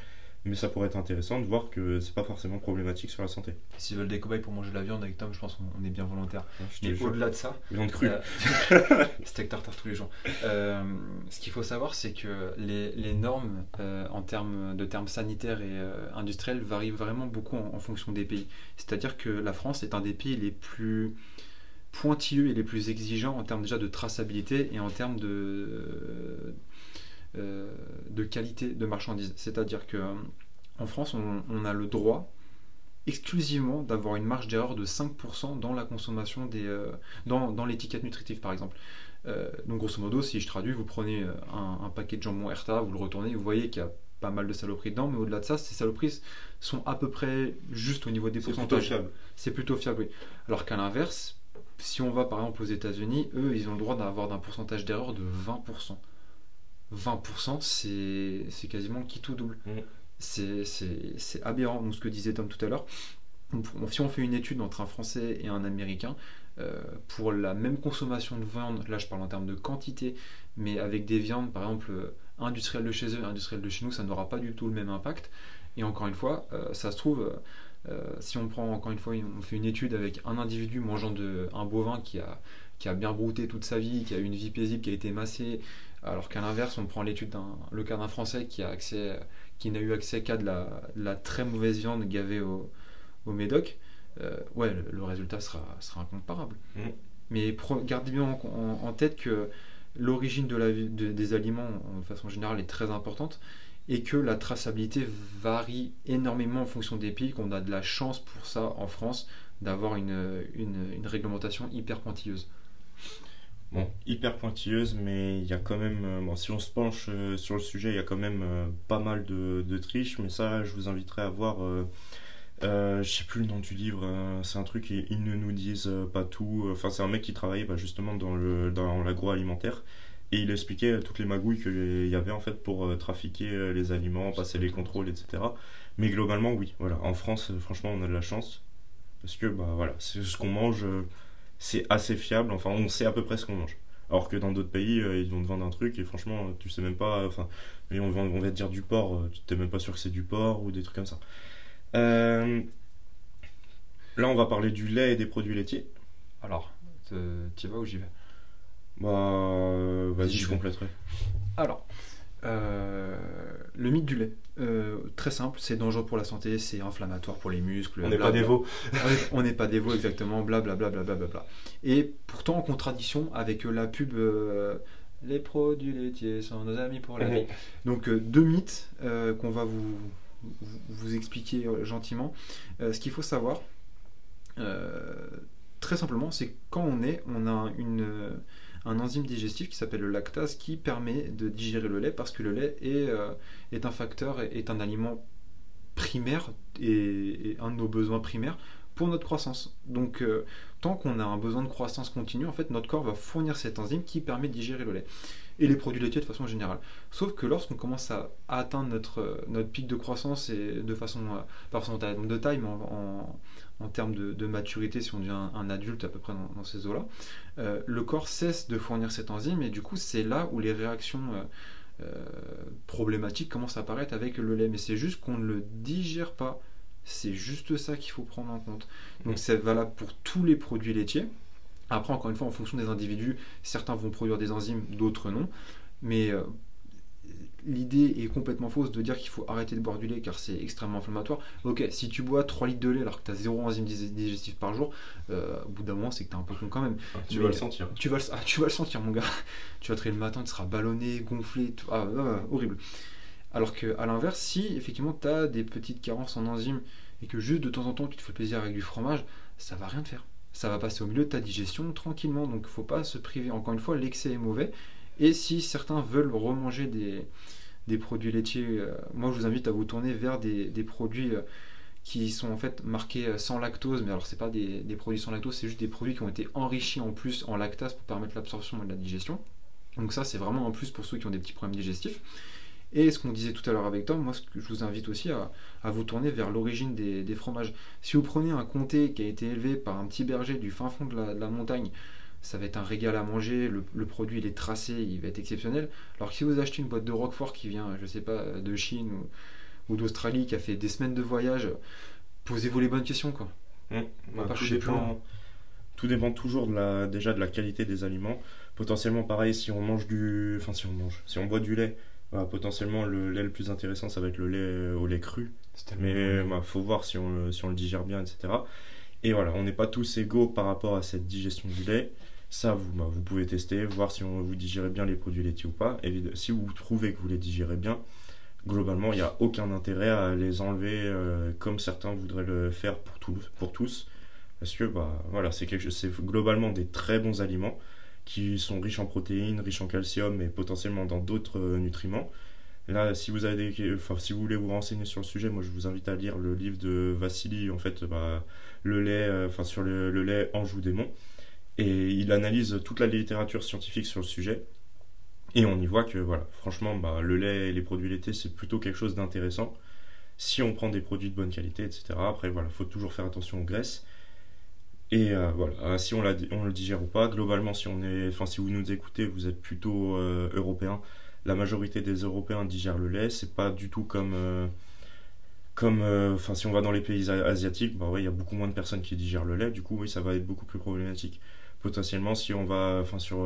mais ça pourrait être intéressant de voir que c'est pas forcément problématique sur la santé. S'ils veulent des cobayes pour manger de la viande avec Tom, je pense qu'on est bien volontaire. mais au-delà de ça, viande crue, euh, steak tartare tous les jours. Euh, ce qu'il faut savoir, c'est que les, les normes euh, en termes de termes sanitaires et industriels varient vraiment beaucoup en, fonction des pays. C'est-à-dire que la France est un des pays les plus pointilleux et les plus exigeants en termes déjà de traçabilité et en termes de euh, de qualité de marchandises. C'est-à-dire que euh, en France, on, a le droit exclusivement d'avoir une marge d'erreur de 5% dans la consommation des euh, dans, l'étiquette nutritive par exemple. donc grosso modo, si je traduis, vous prenez un, paquet de jambon Erta, vous le retournez, vous voyez qu'il y a pas mal de saloperies dedans, mais au-delà de ça, ces saloperies sont à peu près juste au niveau des pourcentages. C'est plutôt fiable, oui. Alors qu'à l'inverse, si on va par exemple aux États-Unis, eux, ils ont le droit d'avoir d'un pourcentage d'erreur de 20%. 20%, c'est quasiment qui tout double. Mm. C'est aberrant. Donc, ce que disait Tom tout à l'heure, si on fait une étude entre un Français et un Américain, euh, pour la même consommation de viande, là je parle en termes de quantité, mais avec des viandes par exemple industrielles de chez eux, industrielles de chez nous, ça n'aura pas du tout le même impact. Et encore une fois, euh, ça se trouve, euh, si on prend encore une fois, on fait une étude avec un individu mangeant de, un bovin qui a, qui a bien brouté toute sa vie, qui a une vie paisible, qui a été massé, alors qu'à l'inverse, on prend l'étude d'un, le cas d'un Français qui a accès, qui n'a eu accès qu'à de la, très mauvaise viande gavée au, Médoc. Euh, ouais, le, résultat sera, sera incomparable. Mm. Mais gardez bien en, tête que l'origine de la, des aliments, de façon générale, est très importante et que la traçabilité varie énormément en fonction des pays, qu'on a de la chance pour ça en France d'avoir une, une réglementation hyper pointilleuse bon, hyper pointilleuse, mais il y a quand même, euh, bon, si on se penche euh, sur le sujet, il y a quand même euh, pas mal de, triches, mais ça, je vous inviterai à voir Euh, je sais plus le nom du livre, euh, c'est un truc, ils ne nous disent pas tout. Enfin, c'est un mec qui travaillait bah, justement dans, le, dans l'agroalimentaire et il expliquait toutes les magouilles qu'il y avait en fait pour trafiquer les aliments, passer les contrôles, etc. Mais globalement, oui, voilà. En France, franchement, on a de la chance parce que bah, voilà, c'est ce qu'on mange, c'est assez fiable, enfin, on sait à peu près ce qu'on mange. Alors que dans d'autres pays, ils vont te vendre un truc et franchement, tu sais même pas. Enfin, on va, on va te dire du porc, tu t'es même pas sûr que c'est du porc ou des trucs comme ça. Euh, là, on va parler du lait et des produits laitiers. Alors, tu vas ou j'y vais? Bah, euh, vas-y, je compléterai. Alors, euh, le mythe du lait. très simple, c'est dangereux pour la santé, c'est inflammatoire pour les muscles. On n'est pas des veaux. on n'est pas des veaux, exactement, blablabla. Bla, bla, bla, bla, Et pourtant en contradiction avec la pub Les produits laitiers sont nos amis pour la vie. Donc, deux mythes qu'on va vous, vous expliquer euh, gentiment. Euh, ce qu'il faut savoir, euh, très simplement, c'est quand on est, on a une, un enzyme digestif qui s'appelle le lactase qui permet de digérer le lait parce que le lait est, est un facteur, est un aliment primaire et, un de nos besoins primaires pour notre croissance. Donc, tant qu'on a un besoin de croissance continue, en fait, notre corps va fournir cette enzyme qui permet de digérer le lait et les produits laitiers de façon générale. Sauf que lorsqu'on commence à, atteindre notre, notre pic de croissance et de façon, euh, forcément de taille, mais en, en, termes de, maturité, si on devient un, adulte à peu près dans, ces eaux-là, euh, le corps cesse de fournir cette enzyme et du coup c'est là où les réactions euh, problématiques commencent à apparaître avec le lait. Mais c'est juste qu'on ne le digère pas. C'est juste ça qu'il faut prendre en compte. Donc c'est valable pour tous les produits laitiers. Après, encore une fois, en fonction des individus, certains vont produire des enzymes, d'autres non. Mais euh, l'idée est complètement fausse de dire qu'il faut arrêter de boire du lait car c'est extrêmement inflammatoire. Ok, si tu bois 3 litres de lait alors que tu as 0 enzyme digestive par jour, euh, au bout d'un moment, c'est que tu es un peu con quand même. Ah, tu vas le sentir. Tu vas le, ah, tu vas le sentir, mon gars. tu vas te le matin, tu seras ballonné, gonflé, ah, horrible. Alors qu'à l'inverse, si effectivement tu as des petites carences en enzymes et que juste de temps en temps tu te fais plaisir avec du fromage, ça va rien te faire ça va passer au milieu de ta digestion tranquillement. Donc faut pas se priver. Encore une fois, l'excès est mauvais. Et si certains veulent remanger des, produits laitiers, euh, moi je vous invite à vous tourner vers des, produits euh, qui sont en fait marqués euh, sans lactose. Mais alors c'est pas des, produits sans lactose, c'est juste des produits qui ont été enrichis en plus en lactase pour permettre l'absorption et la digestion. Donc ça c'est vraiment un plus pour ceux qui ont des petits problèmes digestifs. Et ce qu'on disait tout à l'heure avec Tom, moi ce que je vous invite aussi à, vous tourner vers l'origine des, fromages. Si vous prenez un comté qui a été élevé par un petit berger du fin fond de la, montagne, ça va être un régal à manger, le, produit il est tracé, il va être exceptionnel. Alors que si vous achetez une boîte de Roquefort qui vient, je sais pas, de Chine ou, d'Australie, qui a fait des semaines de voyage, posez-vous les bonnes questions quoi. Mmh. Bah, tout, dépend, tout, dépend, toujours de la, déjà de la qualité des aliments. Potentiellement pareil si on mange du. Enfin si on mange, si on boit du lait potentiellement, le lait le plus intéressant, ça va être le lait au lait cru. Mais il bah, faut voir si on, si on le digère bien, etc. Et voilà, on n'est pas tous égaux par rapport à cette digestion du lait. Ça, vous, bah, vous pouvez tester, voir si on, vous digérez bien les produits laitiers ou pas. Et si vous trouvez que vous les digérez bien, globalement, il n'y a aucun intérêt à les enlever euh, comme certains voudraient le faire pour, tous pour tous. Parce que bah, voilà, c'est globalement des très bons aliments qui sont riches en protéines, riches en calcium et potentiellement dans d'autres euh, nutriments. Là, si vous, voulez vous renseigner sur le sujet, moi je vous invite à lire le livre de Vassili, en fait, bah, le lait, euh, enfin, sur le, lait Anjou démon. Et il analyse toute la littérature scientifique sur le sujet. Et on y voit que, voilà, franchement, bah, le lait et les produits laitiers, c'est plutôt quelque chose d'intéressant. Si on prend des produits de bonne qualité, etc. Après, voilà, il faut toujours faire attention aux graisses. Et euh, voilà, euh, si on, on, le digère ou pas, globalement, si, vous nous écoutez, vous êtes plutôt euh, européen. La majorité des Européens digèrent le lait. C'est pas du tout comme, comme, enfin, si on va dans les pays asiatiques, bah il y a beaucoup moins de personnes qui digèrent le lait. Du coup, oui, ça va être beaucoup plus problématique. Potentiellement, si on va, enfin, sur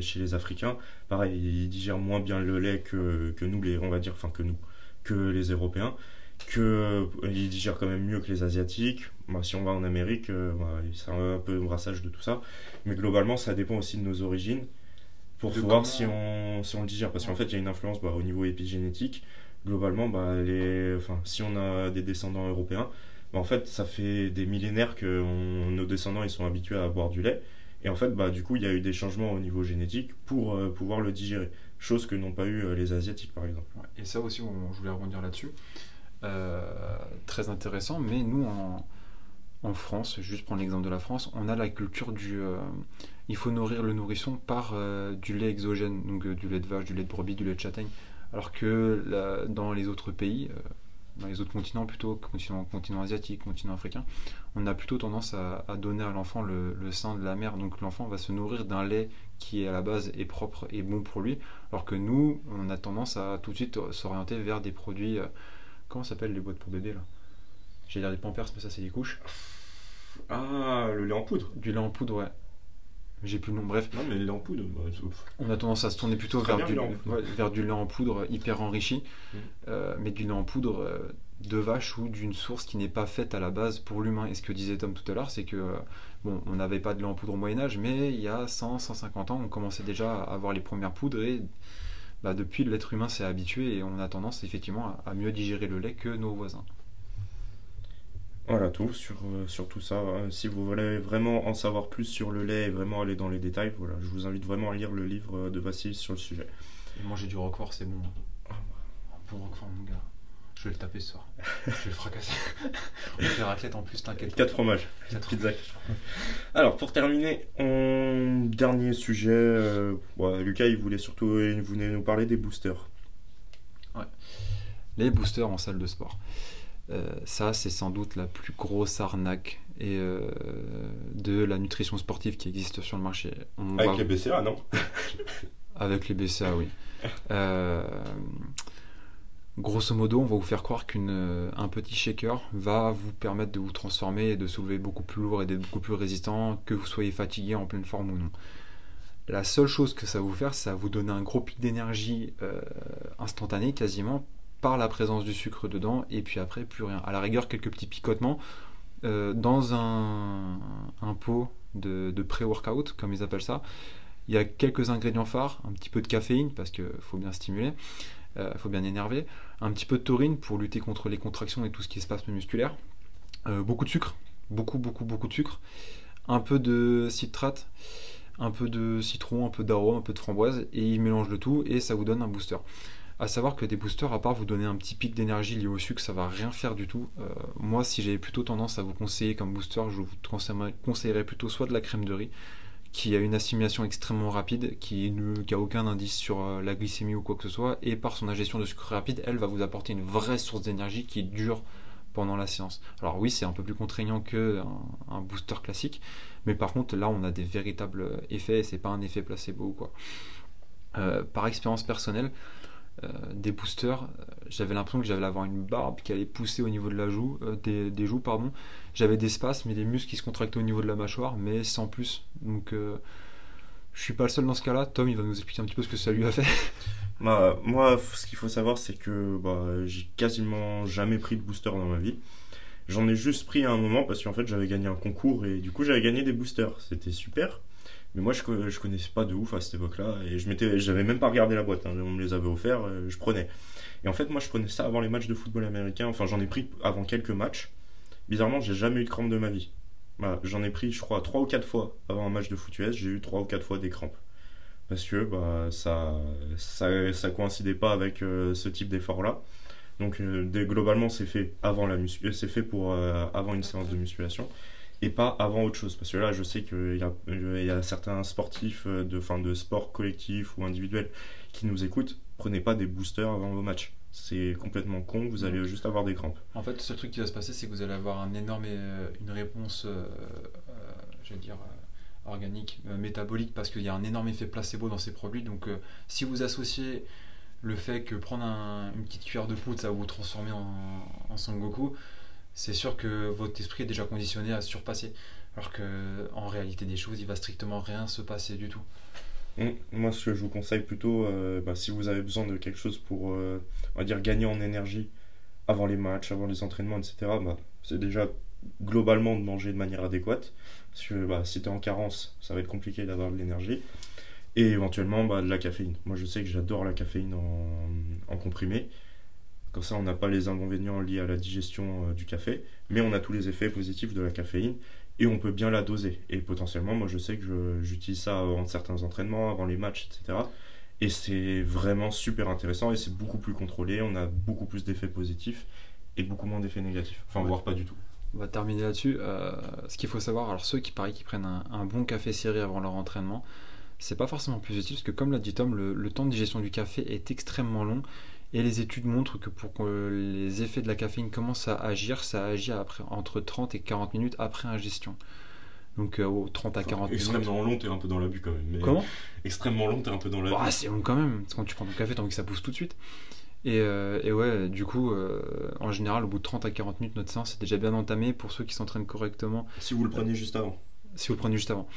chez les Africains, pareil, ils digèrent moins bien le lait que, que nous, les, on va dire, enfin que nous, que les Européens qu'ils euh, digèrent quand même mieux que les Asiatiques. Bah, si on va en Amérique, euh, bah, c'est un peu un brassage de tout ça. Mais globalement, ça dépend aussi de nos origines pour voir si on, si on le digère. Parce qu'en fait, il y a une influence bah, au niveau épigénétique. Globalement, bah, les, enfin, si on a des descendants européens, bah, en fait, ça fait des millénaires que nos descendants ils sont habitués à boire du lait. Et en fait, bah, du coup, il y a eu des changements au niveau génétique pour euh, pouvoir le digérer. Chose que n'ont pas eu les Asiatiques, par exemple. Et ça aussi, je voulais rebondir là-dessus. Très intéressant, mais nous, en, France, juste prendre l'exemple de la France, on a la culture du. il faut nourrir le nourrisson par du lait exogène, donc du lait de vache, du lait de brebis, du lait de châtaigne. Alors que dans les autres pays, dans les autres continents plutôt, continent, asiatique, continent africain, on a plutôt tendance à, donner à l'enfant le, sein de la mère. Donc l'enfant va se nourrir d'un lait qui à la base est propre et bon pour lui, alors que nous, on a tendance à tout de suite s'orienter vers des produits. Comment s'appellent les boîtes pour bébé là? J'ai dire des pampers, mais ça c'est des couches. Ah, le lait en poudre Du lait en poudre, ouais j'ai plus le nom, bref. Non, mais le lait en poudre, bah, On a tendance à se tourner plutôt vers du, vers du, lait en poudre hyper enrichi, mm. euh, mais du lait en poudre euh, de vache ou d'une source qui n'est pas faite à la base pour l'humain. Et ce que disait Tom tout à l'heure, c'est que, euh, bon, on n'avait pas de lait en poudre au Moyen-Âge, mais il y a 100, 150 ans, on commençait déjà à avoir les premières poudres et bah, depuis, l'être humain s'est habitué et on a tendance effectivement à mieux digérer le lait que nos voisins. Voilà tout sur, euh, sur tout ça. Euh, si vous voulez vraiment en savoir plus sur le lait et vraiment aller dans les détails, voilà, je vous invite vraiment à lire le livre de Vassil sur le sujet. Et manger du roquefort, c'est bon. Un bon roquefort, mon gars. Je vais le taper ce soir. je vais le fracasser. On faire athlète en plus, t'inquiète. Quatre fromages. Quatre pizza. Alors, pour terminer, on... dernier sujet. Euh, Lucas, il voulait surtout il voulait nous parler des boosters. Ouais. Les boosters en salle de sport. Euh, ça, c'est sans doute la plus grosse arnaque et, euh, de la nutrition sportive qui existe sur le marché. Avec les BCA, non? Avec les BCA, oui. Euh, grosso modo, on va vous faire croire qu'un petit shaker va vous permettre de vous transformer et de soulever beaucoup plus lourd et d'être beaucoup plus résistant, que vous soyez fatigué en pleine forme ou non. La seule chose que ça va vous faire, c'est vous donner un gros pic d'énergie instantané quasiment par la présence du sucre dedans, et puis après, plus rien. À la rigueur, quelques petits picotements. Euh, dans un, pot de, pré-workout, comme ils appellent ça, il y a quelques ingrédients phares, un petit peu de caféine, parce qu'il faut bien stimuler, il euh, faut bien énerver, un petit peu de taurine pour lutter contre les contractions et tout ce qui se passe musculaire, euh, beaucoup de sucre, beaucoup, beaucoup, beaucoup de sucre, un peu de citrate, un peu de citron, un peu d'arôme, un peu de framboise, et ils mélangent le tout, et ça vous donne un booster. À savoir que des boosters, à part vous donner un petit pic d'énergie lié au sucre, ça va rien faire du tout. Euh, moi, si j'avais plutôt tendance à vous conseiller comme booster, je vous conseillerais plutôt soit de la crème de riz, qui a une assimilation extrêmement rapide, qui n'a aucun indice sur euh, la glycémie ou quoi que ce soit, et par son ingestion de sucre rapide, elle va vous apporter une vraie source d'énergie qui dure pendant la séance. Alors oui, c'est un peu plus contraignant qu'un un booster classique, mais par contre là, on a des véritables effets, et c'est pas un effet placebo ou quoi. Euh, par expérience personnelle, euh, des boosters, j'avais l'impression que j'allais avoir une barbe qui allait pousser au niveau de la joue, euh, des, joues, pardon. J'avais des spasmes et des muscles qui se contractaient au niveau de la mâchoire, mais sans plus. Donc, je suis pas le seul dans ce cas-là. Tom, il va nous expliquer un petit peu ce que ça lui a fait. Bah, moi, ce qu'il faut savoir, c'est que bah, j'ai quasiment jamais pris de booster dans ma vie. J'en ai juste pris à un moment parce qu'en fait, j'avais gagné un concours et du coup, j'avais gagné des boosters. C'était super. Mais moi, je, je connaissais pas de ouf à cette époque-là. Et je m'étais, j'avais même pas regardé la boîte. Hein. On me les avait offerts, euh, je prenais. Et en fait, moi, je prenais ça avant les matchs de football américain. Enfin, j'en ai pris avant quelques matchs. Bizarrement, j'ai jamais eu de crampes de ma vie. Bah, j'en ai pris, je crois, 3 ou 4 fois avant un match de foot US. J'ai eu 3 ou 4 fois des crampes. Parce que bah, ça, ça, ça coïncidait pas avec euh, ce type d'effort-là. Donc, euh, globalement, c'est fait avant la c'est fait pour avant une séance de musculation et pas avant autre chose. Parce que là, je sais qu'il y y a certains sportifs euh, de, fin, de sport collectif ou individuel qui nous écoutent. Prenez pas des boosters avant vos matchs. C'est complètement con, vous allez juste avoir des crampes. En fait, le seul truc qui va se passer, c'est que vous allez avoir un énorme, euh, une réponse, euh, je dire, organique, métabolique, parce qu'il y a un énorme effet placebo dans ces produits. Donc, si vous associez le fait que prendre une petite cuillère de poudre, ça va vous transformer en, en Son Goku, c'est sûr que votre esprit est déjà conditionné à surpasser. Alors que en réalité des choses, il va strictement rien se passer du tout. Mmh. Moi, ce que je vous conseille plutôt, euh, bah, si vous avez besoin de quelque chose pour, euh, on va dire, gagner en énergie avant les matchs, avant les entraînements, etc., bah, c'est déjà globalement de manger de manière adéquate. Parce que bah, si tu es en carence, ça va être compliqué d'avoir de l'énergie. Et éventuellement, bah, de la caféine. Moi, je sais que j'adore la caféine en, comprimé. Comme ça, on n'a pas les inconvénients liés à la digestion euh, du café, mais on a tous les effets positifs de la caféine et on peut bien la doser. Et potentiellement, moi je sais que j'utilise ça avant certains entraînements, avant les matchs, etc. Et c'est vraiment super intéressant et c'est beaucoup plus contrôlé, on a beaucoup plus d'effets positifs et beaucoup moins d'effets négatifs. Enfin, Ouais. voire pas du tout. On va terminer là-dessus. Euh, ce qu'il faut savoir, alors ceux qui parient qui prennent un, un bon café serré avant leur entraînement, c'est pas forcément plus utile parce que comme l'a dit Tom, le, le temps de digestion du café est extrêmement long et les études montrent que pour que les effets de la caféine commencent à agir, ça agit après, entre 30 et 40 minutes après ingestion. Donc euh, aux 30 à 40 minutes. extrêmement long, t'es un peu dans l'abus quand même. Mais Comment? Extrêmement long, t'es un peu dans l'abus. Bah, c'est long quand même, parce que quand tu prends ton café, t'as envie que ça pousse tout de suite. Et, euh, et ouais, du coup, euh, en général, au bout de 30 à 40 minutes, notre séance est déjà bien entamée pour ceux qui s'entraînent correctement. Si vous le prenez juste avant. si vous le prenez juste avant.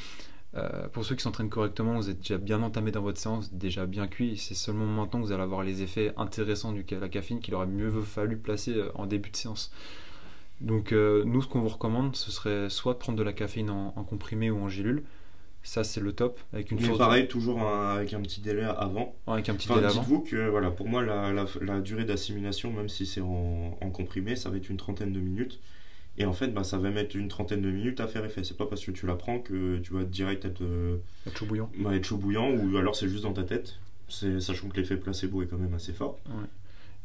Euh, pour ceux qui s'entraînent correctement, vous êtes déjà bien entamé dans votre séance, déjà bien cuit. C'est seulement maintenant que vous allez avoir les effets intéressants de la caféine qu'il aurait mieux fallu placer euh, en début de séance. Donc, euh, nous, ce qu'on vous recommande, ce serait soit de prendre de la caféine en, en comprimé ou en gélule. Ça, c'est le top. Avec une Mais source pareil, toujours un- avec un petit délai avant. avec un petit Enfin, délai avant. dites-vous que voilà, pour moi, la, la- la durée d'assimilation, même si c'est en, en comprimé, ça va être une trentaine de minutes. Et en fait, bah, ça va mettre une trentaine de minutes à faire effet. C'est pas parce que tu la prends que tu vas direct être, euh, Être chaud bouillant. bah, être chaud bouillant ou alors c'est juste dans ta tête. Sachant que l'effet placebo est quand même assez fort.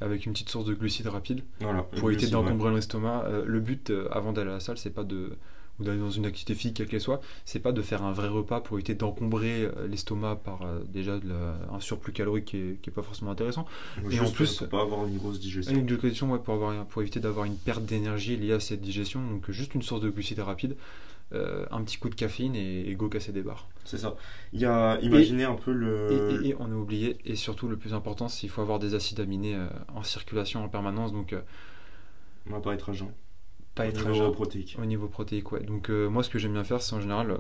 Avec une petite source de glucides rapide. Voilà. pour éviter ouais. d'encombrer l'estomac. Euh, le but euh, avant d'aller à la salle, c'est pas de ou d'aller dans une activité physique quelle qu'elle soit, c'est pas de faire un vrai repas pour éviter d'encombrer euh, l'estomac par euh, déjà de la- un surplus calorique qui est, qui est pas forcément intéressant. Et en plus- pour pas avoir une grosse digestion. une ouais, pour, avoir, pour éviter d'avoir une perte d'énergie liée à cette digestion, donc juste une source de glucides rapide, euh, un petit coup de caféine et, et go casser des barres. C'est ça. Il y a, imaginez un peu le. Et, on a oublié, et surtout le plus important, c'est qu'il faut avoir des acides aminés euh, en circulation en permanence, donc euh, On va pas être à jeun. pas Au être niveau jeun. protéique. Au niveau protéique, ouais. Donc moi, ce que j'aime bien faire, c'est en général,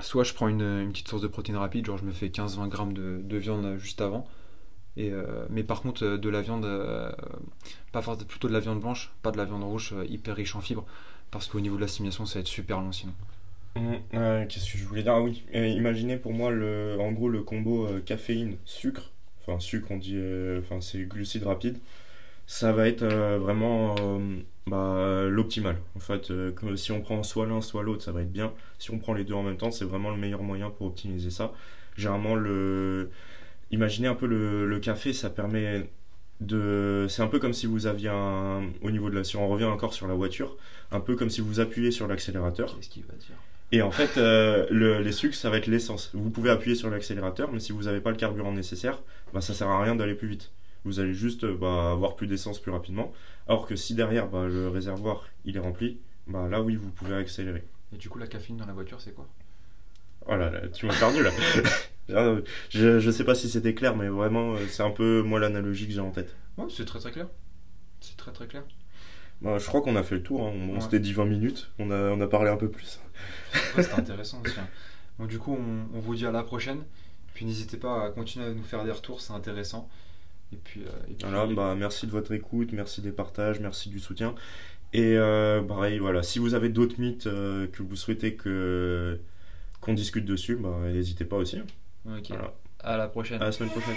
soit je prends une, une petite source de protéines rapide, genre je me fais 15-20 grammes de, de viande juste avant. Et, euh, mais par contre, de la viande, euh, pas forcément plutôt de la viande blanche, pas de la viande rouge euh, hyper riche en fibres, parce qu'au niveau de l'assimilation, ça va être super long sinon. Euh, Qu'est-ce que je voulais dire? Ah oui, imaginez pour moi le, en gros le combo euh, caféine-sucre. Enfin, sucre, on dit. euh, Enfin, c'est glucides rapides. Ça va être euh, vraiment bah, l'optimal. En fait, si on prend soit l'un, soit l'autre, ça va être bien. Si on prend les deux en même temps, c'est vraiment le meilleur moyen pour optimiser ça. Généralement, le. Imaginez un peu le, le café, ça permet de. C'est un peu comme si vous aviez un. Au niveau de la. Si on revient encore sur la voiture, un peu comme si vous appuyez sur l'accélérateur. Qu'est-ce qu'il va dire? Et en fait, euh, le- les sucres, ça va être l'essence. Vous pouvez appuyer sur l'accélérateur, mais si vous n'avez pas le carburant nécessaire, bah, ça sert à rien d'aller plus vite. Vous allez juste bah, avoir plus d'essence plus rapidement. Alors que si derrière, bah, le réservoir, il est rempli, bah, là, oui, vous pouvez accélérer. Et du coup, la caféine dans la voiture, c'est quoi? Oh là là, tu m'as perdu là. Je, je sais pas si c'était clair, mais vraiment, euh, c'est un peu moi l'analogie que j'ai en tête. Ouais, c'est très très clair. C'est très très clair. Bah, je crois qu'on a fait le tour. hein. On, s'était dit 20 minutes. On a, on a parlé un peu plus. Ouais, c'était intéressant aussi. hein. Donc du coup, on, on vous dit à la prochaine. Puis n'hésitez pas à continuer à nous faire des retours, c'est intéressant. Et puis, euh, et puis- Voilà, bah, merci de votre écoute, merci des partages, merci du soutien. Et euh, pareil, voilà, si vous avez d'autres mythes euh, que vous souhaitez que qu'on discute dessus, bah, n'hésitez pas aussi. Ok. Voilà. À la prochaine. À la semaine prochaine.